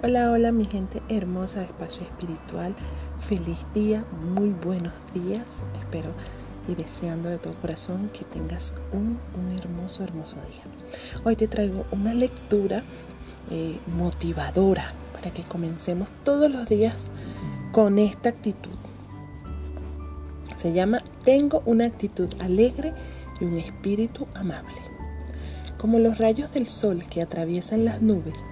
Hola, hola mi gente hermosa de Espacio Espiritual. Feliz día, muy buenos días. Espero y deseando de todo corazón que tengas un, hermoso, hermoso día. Hoy te traigo una lectura eh, motivadora para que comencemos todos los días con esta actitud. Se llama Tengo una actitud alegre y un espíritu amable. Como los rayos del sol que atraviesan las nubes,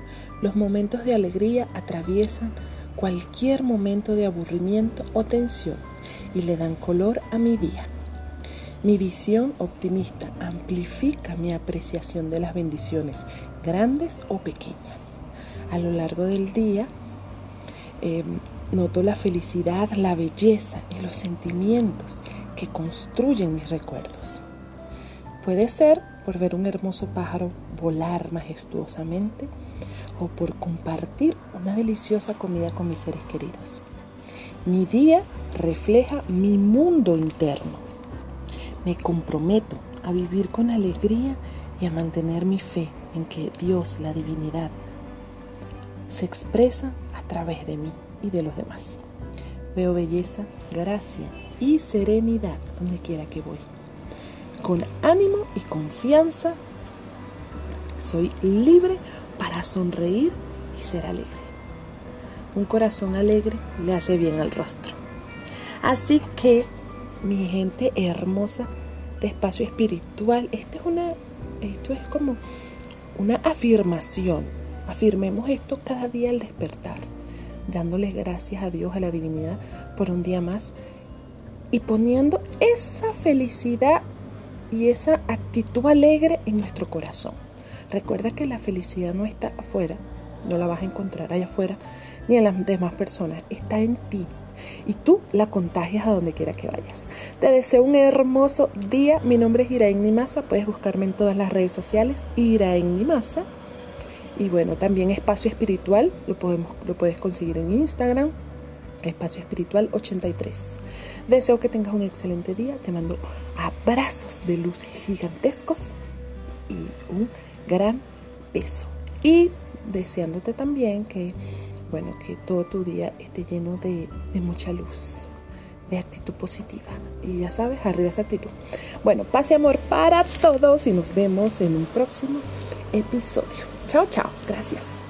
los momentos de alegría atraviesan cualquier momento de aburrimiento o tensión y le dan color a mi día. Mi visión optimista amplifica mi apreciación de las bendiciones, grandes o pequeñas. A lo largo del día em, noto la felicidad, la belleza y los sentimientos que construyen mis recuerdos. Puede ser por ver un hermoso pájaro volar majestuosamente o por compartir una deliciosa comida con mis seres queridos. Mi día refleja mi mundo interno. Me comprometo a vivir con alegría y a mantener mi fe en que Dios, la divinidad, se expresa a través de mí y de los demás. Veo belleza, gracia y serenidad donde quiera que voy. Con ánimo y confianza soy libre para sonreír y ser alegre. Un corazón alegre le hace bien al rostro. Así que, mi gente hermosa de espacio espiritual, esto es, una, esto es como una afirmación. Afirmemos esto cada día al despertar, dándoles gracias a Dios, a la divinidad, por un día más y poniendo esa felicidad y esa actitud alegre en nuestro corazón. Recuerda que la felicidad no está afuera, no la vas a encontrar allá afuera, ni en las demás personas, está en ti. Y tú la contagias a donde quiera que vayas. Te deseo un hermoso día. Mi nombre es Iraín Nimasa. Puedes buscarme en todas las redes sociales. Iraín Nimasa. Y bueno, también Espacio Espiritual. Lo, podemos, lo puedes conseguir en Instagram. Espacio Espiritual 83. Deseo que tengas un excelente día. Te mando abrazos de luz gigantescos y un gran peso. Y deseándote también que, bueno, que todo tu día esté lleno de, de mucha luz, de actitud positiva. Y ya sabes, arriba esa actitud. Bueno, paz y amor para todos y nos vemos en un próximo episodio. Chao, chao. Gracias.